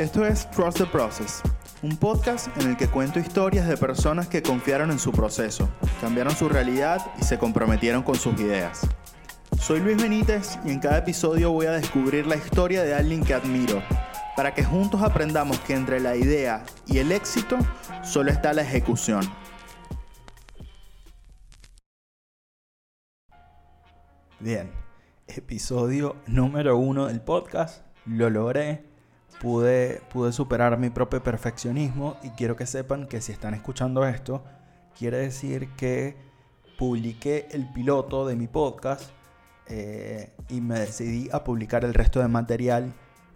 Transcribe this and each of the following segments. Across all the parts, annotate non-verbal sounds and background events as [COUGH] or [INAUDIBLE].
Esto es Trust the Process, un podcast en el que cuento historias de personas que confiaron en su proceso, cambiaron su realidad y se comprometieron con sus ideas. Soy Luis Benítez y en cada episodio voy a descubrir la historia de alguien que admiro, para que juntos aprendamos que entre la idea y el éxito solo está la ejecución. Bien, episodio número uno del podcast, lo logré pude, pude superar mi propio perfeccionismo y quiero que sepan que si están escuchando esto, quiere decir que publiqué el piloto de mi podcast eh, y me decidí a publicar el resto de material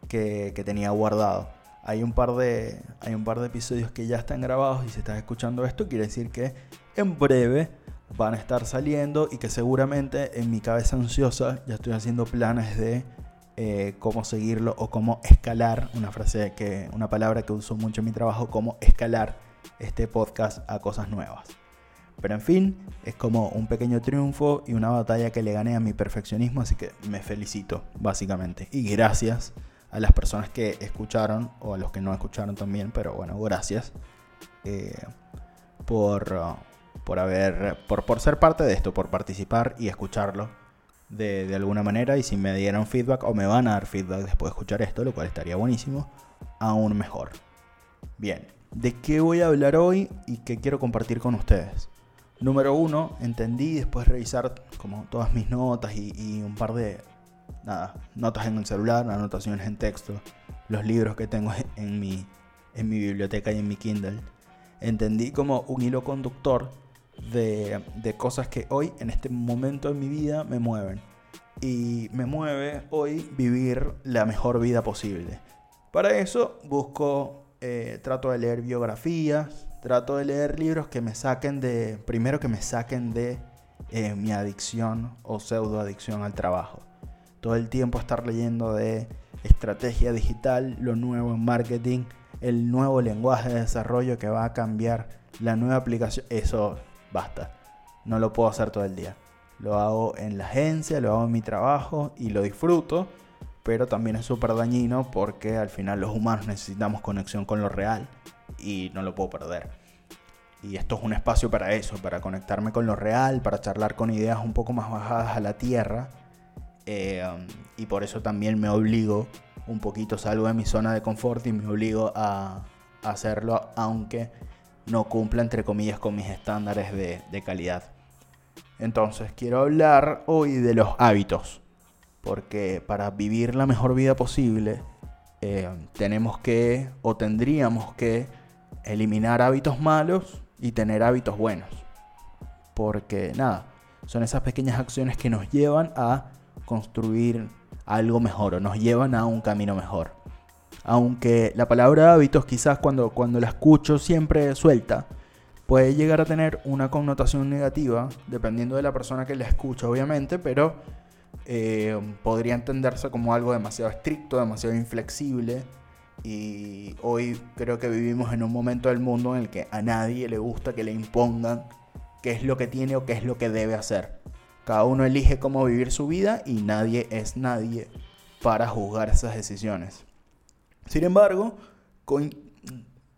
que, que, tenía guardado. Hay un, par de, hay un par de episodios que ya están grabados y si estás escuchando esto quiere decir que en breve van a estar saliendo y que seguramente en mi cabeza ansiosa ya estoy haciendo planes de eh, cómo seguirlo o cómo escalar, una frase que, una palabra que uso mucho en mi trabajo, cómo escalar este podcast a cosas nuevas. Pero en fin, es como un pequeño triunfo y una batalla que le gané a mi perfeccionismo, así que me felicito, básicamente. Y gracias a las personas que escucharon, o a los que no escucharon también, pero bueno, gracias eh, por, por, haber, por, por ser parte de esto, por participar y escucharlo de, alguna manera y si me dieron feedback o me van a dar feedback después de escuchar esto, lo cual estaría buenísimo, aún mejor. Bien, ¿de qué voy a hablar hoy y qué quiero compartir con ustedes? Número uno, entendí después de revisar como todas mis notas y, un par de nada, notas en el celular, anotaciones en texto, los libros que tengo en mi, en mi biblioteca y en mi Kindle. Entendí como un hilo conductor de, cosas que hoy, en este momento de mi vida, me mueven. Y me mueve hoy vivir la mejor vida posible. Para eso busco, eh, trato de leer biografías, trato de leer libros que me saquen de, primero que me saquen de eh, mi adicción o pseudo adicción al trabajo. Todo el tiempo estar leyendo de estrategia digital, lo nuevo en marketing, el nuevo lenguaje de desarrollo que va a cambiar la nueva aplicación. Eso basta. No lo puedo hacer todo el día. Lo hago en la agencia, lo hago en mi trabajo y lo disfruto, pero también es súper dañino porque al final los humanos necesitamos conexión con lo real y no lo puedo perder. Y esto es un espacio para eso, para conectarme con lo real, para charlar con ideas un poco más bajadas a la tierra. Eh, y por eso también me obligo un poquito, salgo de mi zona de confort y me obligo a hacerlo, aunque no cumpla, entre comillas, con mis estándares de, calidad. Entonces, quiero hablar hoy de los hábitos. Porque para vivir la mejor vida posible, eh, tenemos que o tendríamos que eliminar hábitos malos y tener hábitos buenos. Porque nada, son esas pequeñas acciones que nos llevan a construir algo mejor o nos llevan a un camino mejor aunque la palabra hábitos quizás cuando, cuando la escucho siempre suelta, puede llegar a tener una connotación negativa, dependiendo de la persona que la escucha, obviamente, pero eh, podría entenderse como algo demasiado estricto, demasiado inflexible. Y hoy creo que vivimos en un momento del mundo en el que a nadie le gusta que le impongan qué es lo que tiene o qué es lo que debe hacer. Cada uno elige cómo vivir su vida y nadie es nadie para juzgar esas decisiones. Sin embargo,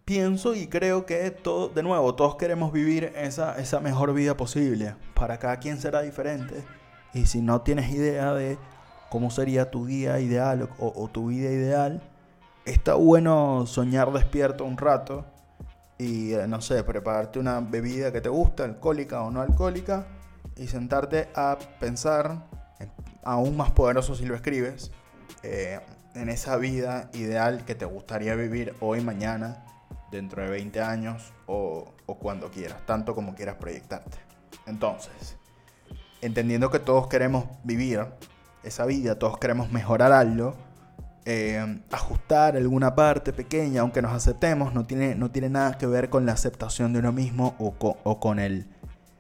pienso y creo que todo, de nuevo, todos queremos vivir esa, mejor vida posible. Para cada quien será diferente. Y si no tienes idea de cómo sería tu día ideal o, tu vida ideal, está bueno soñar despierto un rato y, eh, no sé, prepararte una bebida que te gusta, alcohólica o no alcohólica, y sentarte a pensar, aún más poderoso si lo escribes, eh, en esa vida ideal que te gustaría vivir hoy, mañana, dentro de 20 años o, cuando quieras, tanto como quieras proyectarte. Entonces, entendiendo que todos queremos vivir esa vida, todos queremos mejorar algo, eh, ajustar alguna parte pequeña, aunque nos aceptemos, no tiene, no tiene nada que ver con la aceptación de uno mismo o con, el,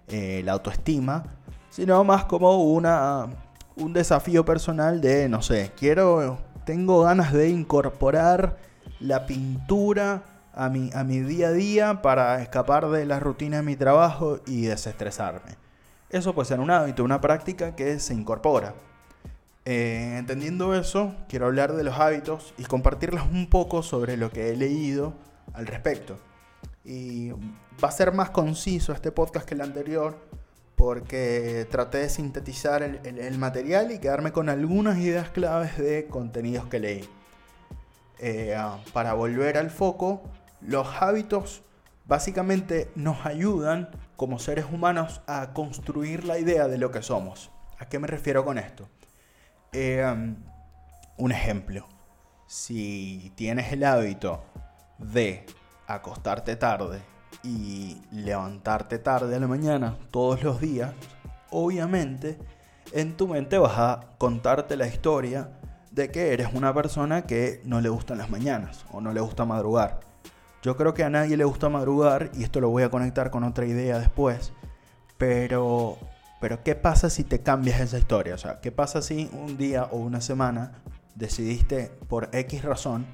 eh, la autoestima, sino más como una, un desafío personal de, no sé, quiero tengo ganas de incorporar la pintura a mi, a mi día a día para escapar de la rutina de mi trabajo y desestresarme. Eso puede ser un hábito, una práctica que se incorpora. Eh, entendiendo eso, quiero hablar de los hábitos y compartirles un poco sobre lo que he leído al respecto. Y va a ser más conciso este podcast que el anterior porque traté de sintetizar el, material y quedarme con algunas ideas claves de contenidos que leí. Eh, ah, para volver al foco, los hábitos básicamente nos ayudan como seres humanos a construir la idea de lo que somos. ¿A qué me refiero con esto? Eh, um, un ejemplo. Si tienes el hábito de acostarte tarde y levantarte tarde a la mañana todos los días, obviamente en tu mente vas a contarte la historia de que eres una persona que no le gustan las mañanas o no le gusta madrugar. Yo creo que a nadie le gusta madrugar y esto lo voy a conectar con otra idea después, pero pero ¿qué pasa si te cambias esa historia? O sea, ¿qué pasa si un día o una semana decidiste por X razón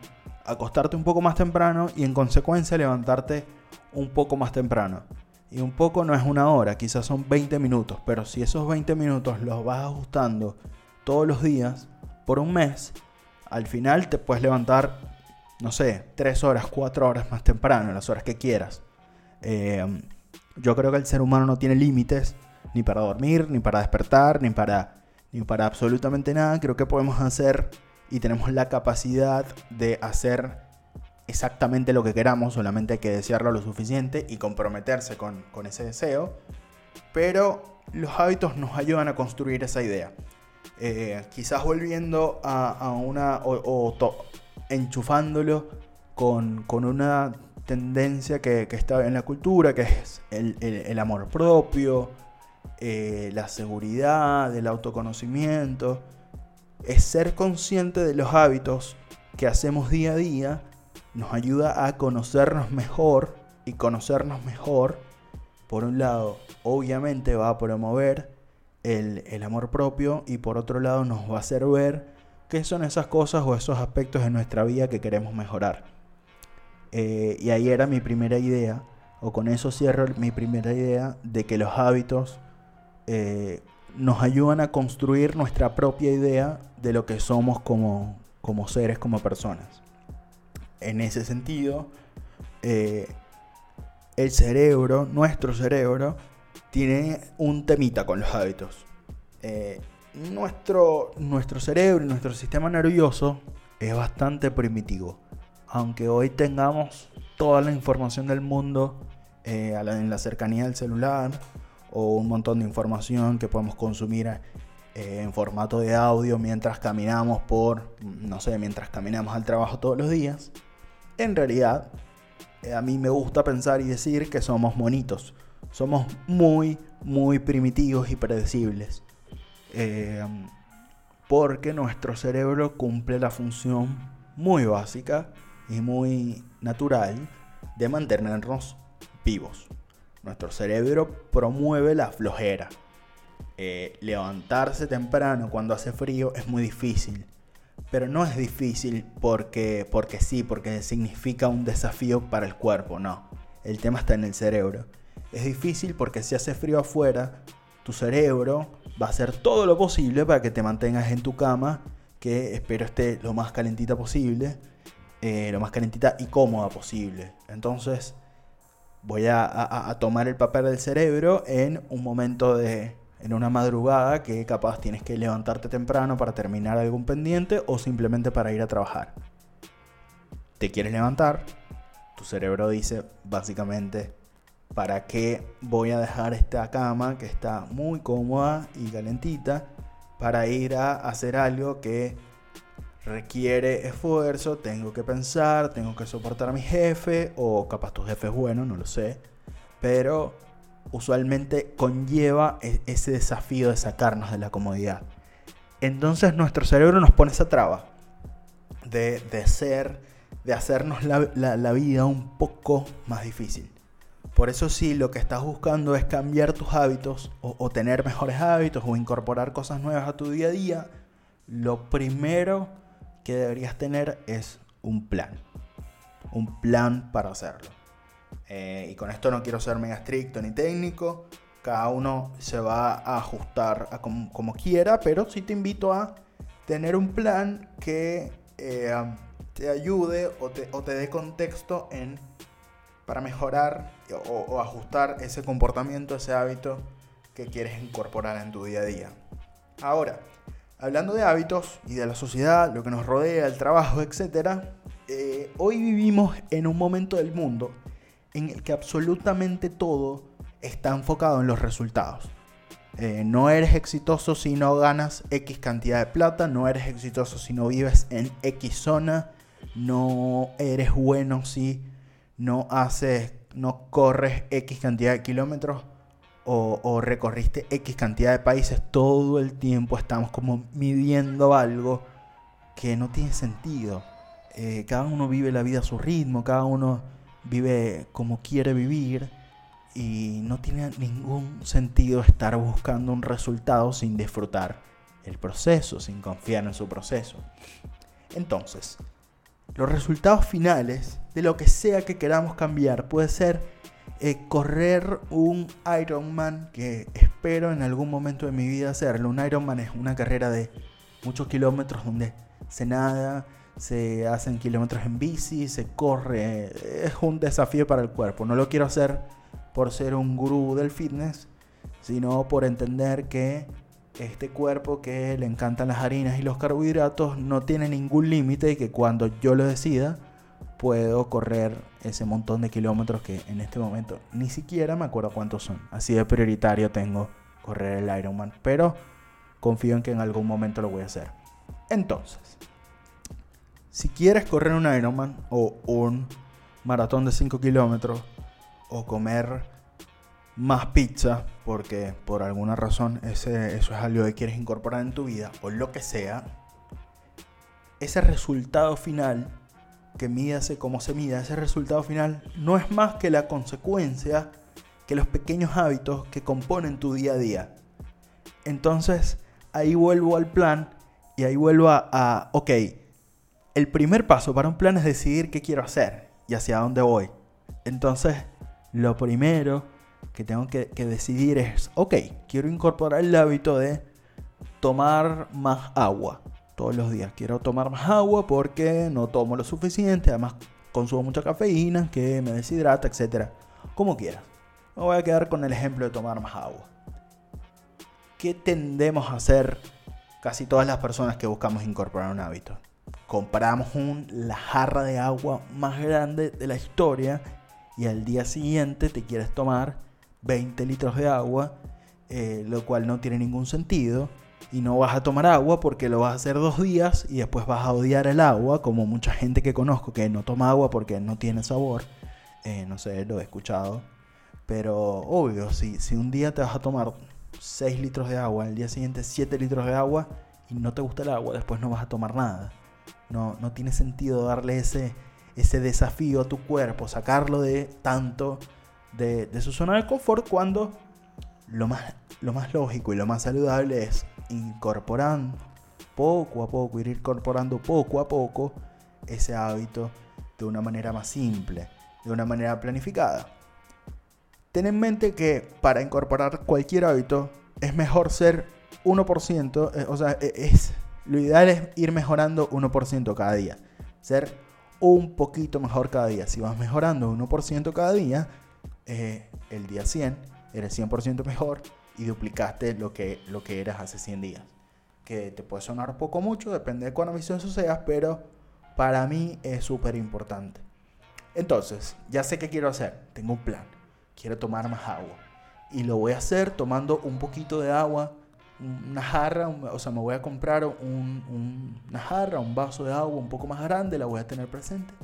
acostarte un poco más temprano y en consecuencia levantarte un poco más temprano? Y un poco no es una hora, quizás son 20 minutos, pero si esos 20 minutos los vas ajustando todos los días por un mes, al final te puedes levantar, no sé, 3 horas, 4 horas más temprano, las horas que quieras. Eh, yo creo que el ser humano no tiene límites ni para dormir, ni para despertar, ni para, ni para absolutamente nada. Creo que podemos hacer y tenemos la capacidad de hacer exactamente lo que queramos, solamente hay que desearlo lo suficiente y comprometerse con, ese deseo. Pero los hábitos nos ayudan a construir esa idea. Eh, quizás volviendo a, una o, enchufándolo con, una tendencia que, está en la cultura, que es el amor propio, eh, la seguridad, el autoconocimiento, es ser consciente de los hábitos que hacemos día a día, nos ayuda a conocernos mejor y conocernos mejor, por un lado, obviamente va a promover el, amor propio y por otro lado nos va a hacer ver qué son esas cosas o esos aspectos de nuestra vida que queremos mejorar. Eh, y ahí era mi primera idea, o con eso cierro mi primera idea de que los hábitos eh, nos ayudan a construir nuestra propia idea de lo que somos como, como seres, como personas. En ese sentido, eh, el cerebro, nuestro cerebro, tiene un temita con los hábitos. Eh, nuestro, nuestro cerebro y nuestro sistema nervioso es bastante primitivo. Aunque hoy tengamos toda la información del mundo en la cercanía del celular, o un montón de información que podemos consumir eh, en formato de audio mientras caminamos por, no sé, mientras caminamos al trabajo todos los días. En realidad, eh, a mí me gusta pensar y decir que somos monitos. Somos muy, muy primitivos y predecibles. Eh, porque nuestro cerebro cumple la función muy básica y muy natural de mantenernos vivos. Nuestro cerebro promueve la flojera. Eh, levantarse temprano cuando hace frío es muy difícil. Pero no es difícil porque, porque sí, porque significa un desafío para el cuerpo, no. El tema está en el cerebro. Es difícil porque si hace frío afuera, tu cerebro va a hacer todo lo posible para que te mantengas en tu cama, que espero esté lo más calentita posible, eh, lo más calentita y cómoda posible. Entonces, voy a, tomar el papel del cerebro en un momento de, en una madrugada que capaz tienes que levantarte temprano para terminar algún pendiente o simplemente para ir a trabajar. Te quieres levantar, tu cerebro dice básicamente, ¿para qué voy a dejar esta cama que está muy cómoda y calentita para ir a hacer algo que requiere esfuerzo, tengo que pensar, tengo que soportar a mi jefe, o capaz tu jefe es bueno, no lo sé, pero usualmente conlleva e-, ese desafío de sacarnos de la comodidad. Entonces nuestro cerebro nos pone esa traba de, de ser, de hacernos la, vida un poco más difícil. Por eso si lo que estás buscando es cambiar tus hábitos o, o tener mejores hábitos o incorporar cosas nuevas a tu día a día, lo primero que deberías tener es un plan. Un plan para hacerlo. Eh, y con esto no quiero ser mega estricto ni técnico. Cada uno se va a ajustar a como, quiera, pero sí te invito a tener un plan que eh, te ayude o te, o te dé contexto en para mejorar o, ajustar ese comportamiento, ese hábito que quieres incorporar en tu día a día. Ahora, hablando de hábitos y de la sociedad, lo que nos rodea, el trabajo, etc., eh, hoy vivimos en un momento del mundo en el que absolutamente todo está enfocado en los resultados. Eh, no eres exitoso si no ganas X cantidad de plata, no eres exitoso si no vives en X zona, no eres bueno si no haces, no corres X cantidad de kilómetros o, recorriste X cantidad de países, todo el tiempo estamos como midiendo algo que no tiene sentido. Eh, cada uno vive la vida a su ritmo, cada uno vive como quiere vivir y no tiene ningún sentido estar buscando un resultado sin disfrutar el proceso, sin confiar en su proceso. Entonces, los resultados finales de lo que sea que queramos cambiar puede ser eh, correr un Ironman que espero en algún momento de mi vida hacerlo. Un Ironman es una carrera de muchos kilómetros donde se nada, se hacen kilómetros en bici, se corre. Es un desafío para el cuerpo. No lo quiero hacer por ser un gurú del fitness, sino por entender que este cuerpo que le encantan las harinas y los carbohidratos no tiene ningún límite y que cuando yo lo decida puedo correr ese montón de kilómetros que en este momento ni siquiera me acuerdo cuántos son. Así de prioritario tengo correr el Ironman, pero confío en que en algún momento lo voy a hacer. Entonces, si quieres correr un Ironman o un maratón de 5 kilómetros o comer más pizza porque por alguna razón ese, eso es algo que quieres incorporar en tu vida o lo que sea, ese resultado final, que mídase como se mida, ese resultado final no es más que la consecuencia que los pequeños hábitos que componen tu día a día. Entonces, ahí vuelvo al plan y ahí vuelvo a, a ok, el primer paso para un plan es decidir qué quiero hacer y hacia dónde voy. Entonces, lo primero que tengo que, decidir es, ok, quiero incorporar el hábito de tomar más agua todos los días. Quiero tomar más agua porque no tomo lo suficiente, además consumo mucha cafeína que me deshidrata, etc. Como quieras. Me voy a quedar con el ejemplo de tomar más agua. ¿Qué tendemos a hacer casi todas las personas que buscamos incorporar un hábito? Compramos un, la jarra de agua más grande de la historia y al día siguiente te quieres tomar 20 litros de agua, eh, lo cual no tiene ningún sentido. Y no vas a tomar agua porque lo vas a hacer dos días y después vas a odiar el agua, como mucha gente que conozco que no toma agua porque no tiene sabor. Eh, no sé, lo he escuchado. Pero obvio, si, si un día te vas a tomar 6 litros de agua, el día siguiente 7 litros de agua y no te gusta el agua, después no vas a tomar nada. No, no tiene sentido darle ese, ese desafío a tu cuerpo, sacarlo de tanto de, su zona de confort cuando lo más, lo más lógico y lo más saludable es incorporando poco a poco, ir incorporando poco a poco ese hábito de una manera más simple, de una manera planificada. Ten en mente que para incorporar cualquier hábito es mejor ser 1%, eh, o sea, e, es, lo ideal es ir mejorando 1% cada día. Ser un poquito mejor cada día. Si vas mejorando 1% cada día, eh, el día 100 eres 100% mejor y duplicaste lo que, lo que eras hace 100 días. Que te puede sonar poco mucho, depende de cuán ambicioso seas, pero para mí es súper importante. Entonces, ya sé qué quiero hacer. Tengo un plan. Quiero tomar más agua. Y lo voy a hacer tomando un poquito de agua, una jarra, o sea, me voy a comprar un, una jarra, un vaso de agua un poco más grande, la voy a tener presente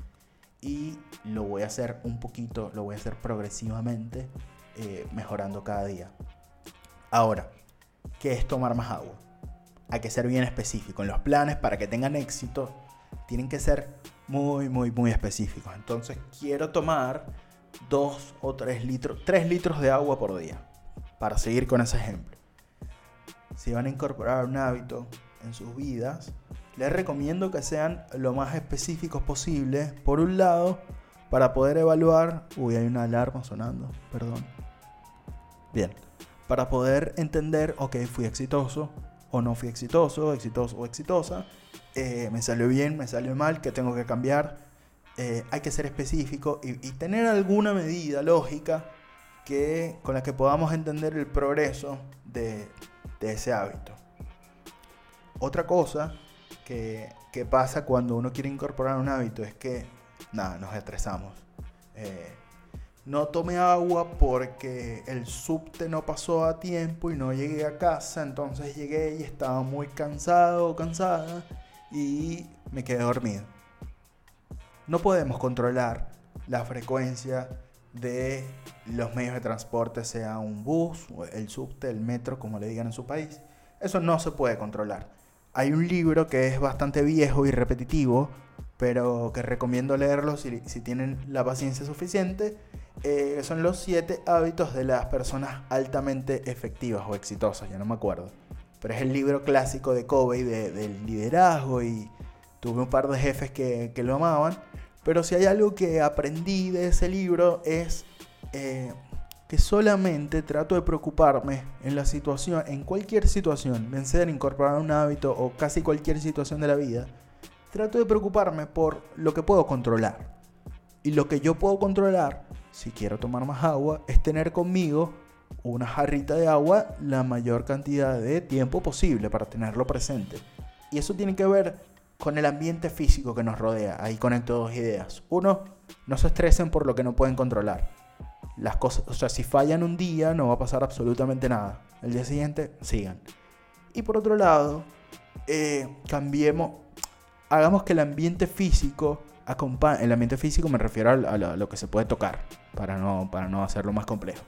y lo voy a hacer un poquito, lo voy a hacer progresivamente, eh, mejorando cada día. Ahora, ¿qué es tomar más agua? Hay que ser bien específico. En los planes, para que tengan éxito, tienen que ser muy, muy, muy específicos. Entonces, quiero tomar 2 o 3 litros, 3 litros de agua por día. Para seguir con ese ejemplo. Si van a incorporar un hábito en sus vidas, les recomiendo que sean lo más específicos posible. Por un lado, para poder evaluar... Uy, hay una alarma sonando, perdón. Bien. Para poder entender, ok, fui exitoso, o no fui exitoso, exitoso o exitosa. Eh, me salió bien, me salió mal, ¿qué tengo que cambiar? Eh, hay que ser específico y, tener alguna medida lógica que, con la que podamos entender el progreso de, ese hábito. Otra cosa que, pasa cuando uno quiere incorporar un hábito es que, nada, nos estresamos. Eh, no tomé agua porque el subte no pasó a tiempo y no llegué a casa, entonces llegué y estaba muy cansado o cansada y me quedé dormido no podemos controlar la frecuencia de los medios de transporte, sea un bus, el subte, el metro, como le digan en su país. Eso no se puede controlar. Hay un libro que es bastante viejo y repetitivo, pero que recomiendo leerlo si, tienen la paciencia suficiente. Eh, son los siete hábitos de las personas altamente efectivas o exitosas, ya no me acuerdo. Pero es el libro clásico de Covey del liderazgo y tuve un par de jefes que, que lo amaban. Pero si hay algo que aprendí de ese libro es eh, que solamente trato de preocuparme en la situación, en cualquier situación, vencer, incorporar un hábito o casi cualquier situación de la vida, trato de preocuparme por lo que puedo controlar. Y lo que yo puedo controlar, si quiero tomar más agua, es tener conmigo una jarrita de agua la mayor cantidad de tiempo posible para tenerlo presente. Y eso tiene que ver con el ambiente físico que nos rodea. Ahí conecto dos ideas. Uno, no se estresen por lo que no pueden controlar. Las cosas, o sea, si fallan un día no va a pasar absolutamente nada. El día siguiente, sigan. Y por otro lado, eh, cambiemos, hagamos que el ambiente físico acompañe. El ambiente físico me refiero a, lo, que se puede tocar, para no, para no hacerlo más complejo.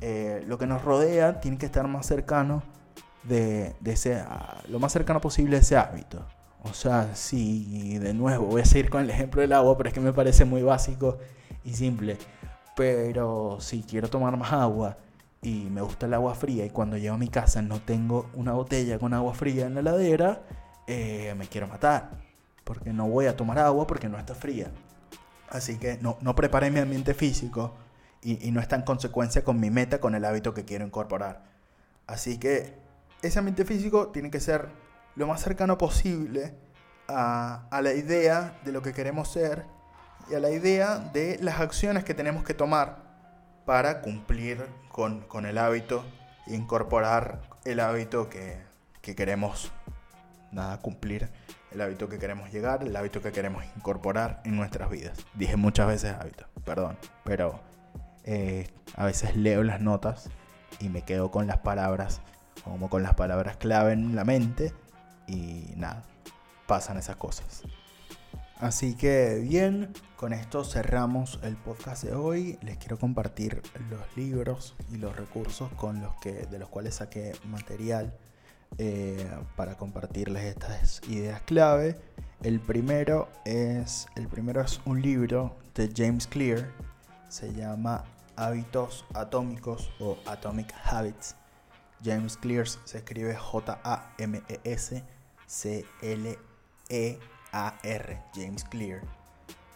Eh, lo que nos rodea tiene que estar más cercano de, de ese, lo más cercano posible a ese hábito. O sea, sí, de nuevo, voy a seguir con el ejemplo del agua, pero es que me parece muy básico y simple. Pero si quiero tomar más agua y me gusta el agua fría y cuando llego a mi casa no tengo una botella con agua fría en la heladera, eh, me quiero matar. Porque no voy a tomar agua porque no está fría. Así que no, no preparé mi ambiente físico y no está en consecuencia con mi meta, con el hábito que quiero incorporar. Así que ese ambiente físico tiene que ser lo más cercano posible a, la idea de lo que queremos ser y a la idea de las acciones que tenemos que tomar para cumplir con, el hábito e incorporar el hábito que, queremos nada cumplir el hábito que queremos llegar, el hábito que queremos incorporar en nuestras vidas. Dije muchas veces hábito, perdón, pero eh, a veces leo las notas y me quedo con las palabras, como con las palabras clave en la mente y nada, pasan esas cosas. Así que bien, con esto cerramos el podcast de hoy. Les quiero compartir los libros y los recursos con los que, de los cuales saqué material eh, para compartirles estas ideas clave. El primero, es, el primero es un libro de James Clear, se llama Hábitos Atómicos o Atomic Habits. James Clear se escribe J-A-M-E-S C-L-E-A-R, James Clear.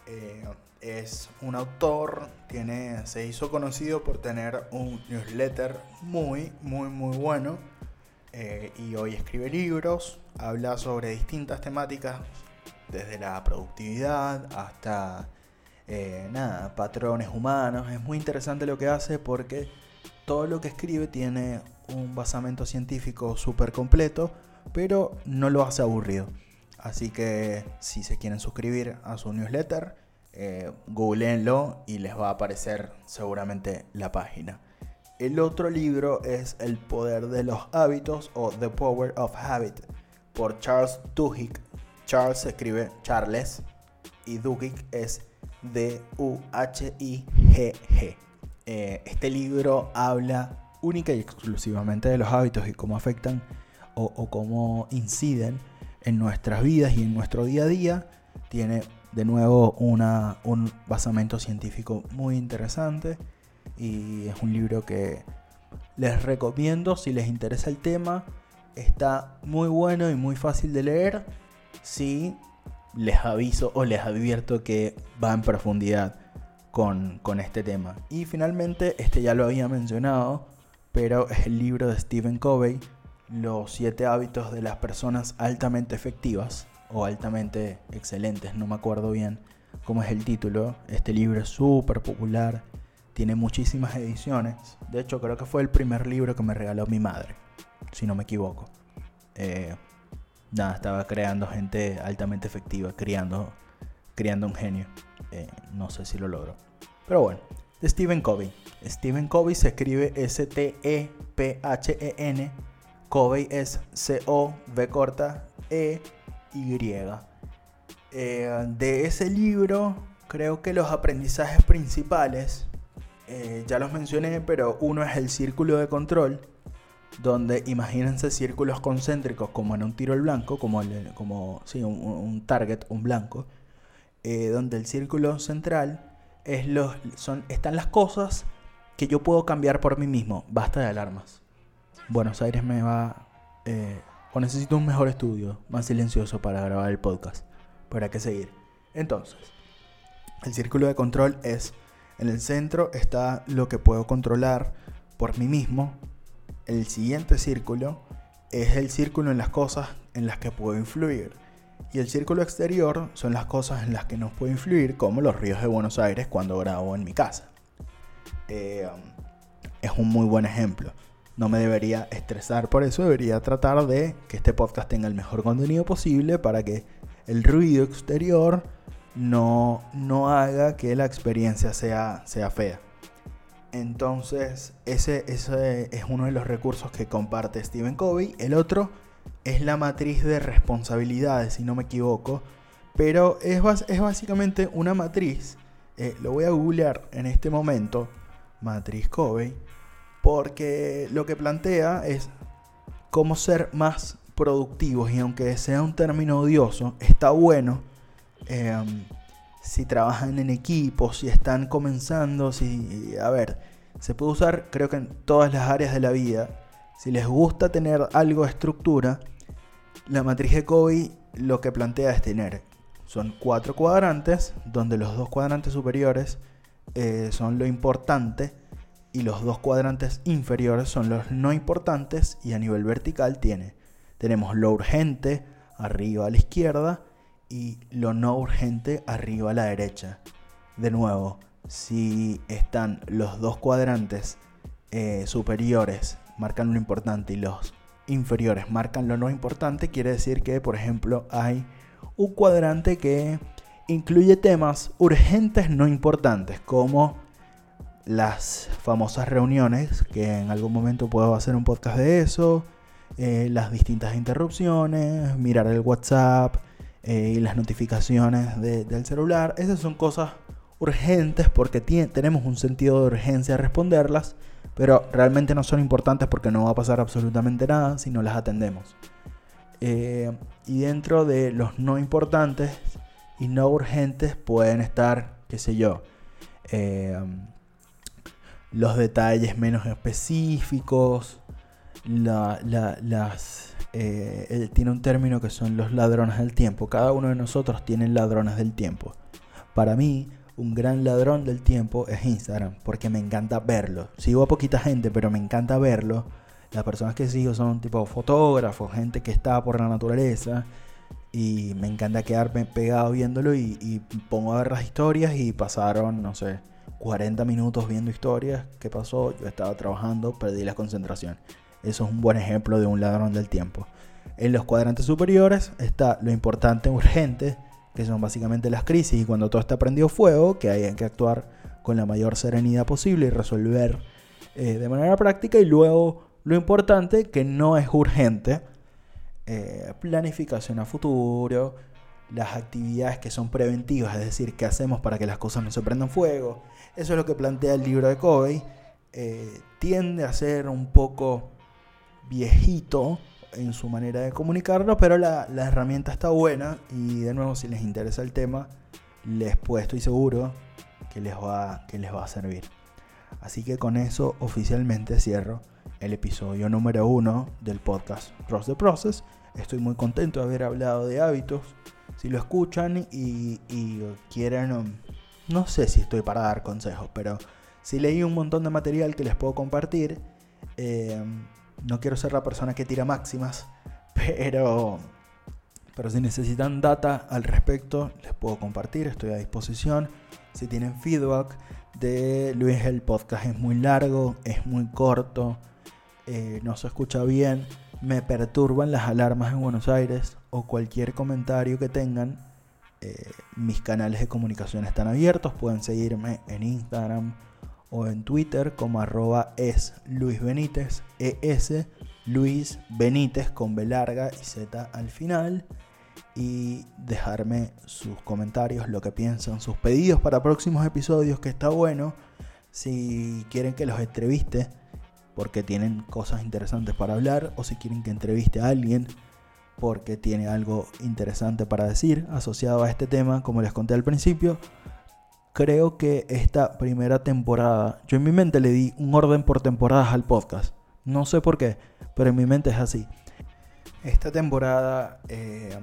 Eh, es un autor, tiene, se hizo conocido por tener un newsletter muy, muy, muy bueno. Eh, y hoy escribe libros, habla sobre distintas temáticas, desde la productividad hasta eh, nada, patrones humanos. Es muy interesante lo que hace porque todo lo que escribe tiene un basamento científico súper completo pero no lo hace aburrido. Así que si se quieren suscribir a su newsletter, eh, googleenlo y les va a aparecer seguramente la página. El otro libro es El poder de los hábitos o The Power of Habit por Charles Duhigg. Charles se escribe Charles y Duhigg es D-U-H-I-G-G. Eh, este libro habla única y exclusivamente de los hábitos y cómo afectan o, cómo inciden en nuestras vidas y en nuestro día a día, tiene de nuevo una, un basamento científico muy interesante y es un libro que les recomiendo si les interesa el tema. Está muy bueno y muy fácil de leer. Si les aviso o les advierto que va en profundidad con, con este tema. Y finalmente, este ya lo había mencionado, pero es el libro de Stephen Covey, los siete hábitos de las personas altamente efectivas o altamente excelentes, no me acuerdo bien cómo es el título. Este libro es súper popular, tiene muchísimas ediciones. De hecho, creo que fue el primer libro que me regaló mi madre, si no me equivoco. Eh, nada, estaba creando gente altamente efectiva, criando, criando un genio. Eh, no sé si lo logro. Pero bueno, de Stephen Covey. Stephen Covey se escribe S-T-E-P-H-E-N. Covey es C-O-V corta E-Y. Eh, de ese libro, creo que los aprendizajes principales, eh, ya los mencioné, pero uno es el círculo de control, donde imagínense círculos concéntricos como en un tiro al blanco, como, como un, target, un blanco, eh, donde el círculo central es los, son, están las cosas que yo puedo cambiar por mí mismo. Basta de alarmas. Buenos Aires me va... Eh, o necesito un mejor estudio, más silencioso para grabar el podcast. Pero hay que seguir. Entonces, el círculo de control es... En el centro está lo que puedo controlar por mí mismo. El siguiente círculo es el círculo en las cosas en las que puedo influir. Y el círculo exterior son las cosas en las que no puedo influir, como los ríos de Buenos Aires cuando grabo en mi casa. Eh, es un muy buen ejemplo. No me debería estresar por eso, debería tratar de que este podcast tenga el mejor contenido posible para que el ruido exterior no, no haga que la experiencia sea, sea fea. Entonces, ese, ese es uno de los recursos que comparte Stephen Covey. El otro es la matriz de responsabilidades, si no me equivoco. Pero es, es básicamente una matriz. Eh, lo voy a googlear en este momento. Matriz Covey. Porque lo que plantea es cómo ser más productivos. Y aunque sea un término odioso, está bueno. Em, si trabajan en equipo, si están comenzando, si... A ver, se puede usar creo que en todas las áreas de la vida. Si les gusta tener algo de estructura, la matriz de Covey lo que plantea es tener, son cuatro cuadrantes, donde los dos cuadrantes superiores eh, son lo importante y los dos cuadrantes inferiores son los no importantes y a nivel vertical tiene, tenemos lo urgente arriba a la izquierda y lo no urgente arriba a la derecha. De nuevo, si están los dos cuadrantes eh, superiores marcan lo importante y los inferiores marcan lo no importante, quiere decir que, por ejemplo, hay un cuadrante que incluye temas urgentes no importantes, como las famosas reuniones, que en algún momento puedo hacer un podcast de eso, eh, las distintas interrupciones, mirar el WhatsApp eh, y las notificaciones del celular. Esas son cosas urgentes porque tenemos un sentido de urgencia a responderlas pero realmente no son importantes porque no va a pasar absolutamente nada si no las atendemos. Eh, y dentro de los no importantes y no urgentes pueden estar, qué sé yo, eh, los detalles menos específicos, las, eh, tiene un término que son los ladrones del tiempo. Cada uno de nosotros tiene ladrones del tiempo. Para mí, un gran ladrón del tiempo es Instagram, porque me encanta verlo. Sigo a poquita gente, pero me encanta verlo. Las personas que sigo son tipo fotógrafos, gente que está por la naturaleza. Y me encanta quedarme pegado viéndolo y, pongo a ver las historias y pasaron, no sé, 40 minutos viendo historias. ¿Qué pasó? Yo estaba trabajando, perdí la concentración. Eso es un buen ejemplo de un ladrón del tiempo. En los cuadrantes superiores está lo importante, urgente, que son básicamente las crisis y cuando todo está prendido fuego, que hay que actuar con la mayor serenidad posible y resolver eh, de manera práctica y luego lo importante que no es urgente, eh, planificación a futuro, las actividades que son preventivas, es decir, qué hacemos para que las cosas no se prendan fuego, eso es lo que plantea el libro de Covey, eh, tiende a ser un poco viejito, en su manera de comunicarlo, pero la, herramienta está buena y de nuevo si les interesa el tema, les puedo, estoy seguro que les va, que les va a servir. Así que con eso oficialmente cierro el episodio número uno del podcast Trust the Process. Estoy muy contento de haber hablado de hábitos. Si lo escuchan y, quieren, um, no sé si estoy para dar consejos, pero si leí un montón de material que les puedo compartir, eh, no quiero ser la persona que tira máximas, [LAUGHS] pero, pero si necesitan data al respecto, les puedo compartir, estoy a disposición. Si tienen feedback de Luis, el podcast es muy largo, es muy corto, eh, no se escucha bien, me perturban las alarmas en Buenos Aires o cualquier comentario que tengan, eh, mis canales de comunicación están abiertos. Pueden seguirme en Instagram o en Twitter como arroba es Luis Benítez, ES Luis Benítez con B larga y Z al final. Y dejarme sus comentarios, lo que piensan, sus pedidos para próximos episodios, que está bueno. Si quieren que los entreviste, porque tienen cosas interesantes para hablar, o si quieren que entreviste a alguien porque tiene algo interesante para decir asociado a este tema, como les conté al principio. Creo que esta primera temporada, yo en mi mente le di un orden por temporadas al podcast. No sé por qué, pero en mi mente es así. Esta temporada eh,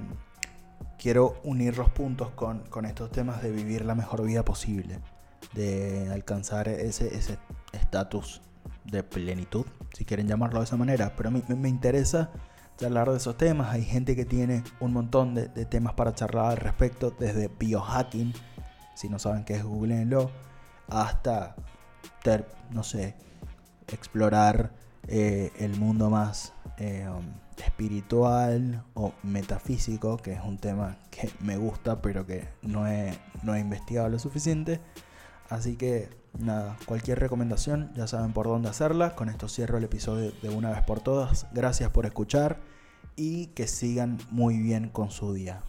quiero unir los puntos con, con, estos temas de vivir la mejor vida posible, de alcanzar ese estatus de plenitud, si quieren llamarlo de esa manera. Pero a mí me interesa charlar de esos temas. Hay gente que tiene un montón de, temas para charlar al respecto, desde biohacking, si no saben qué es, googleenlo, hasta, no sé, explorar eh, el mundo más eh, um, espiritual o metafísico, que es un tema que me gusta, pero que no he, no he investigado lo suficiente. Así que nada, cualquier recomendación ya saben por dónde hacerla. Con esto cierro el episodio de una vez por todas. Gracias por escuchar y que sigan muy bien con su día.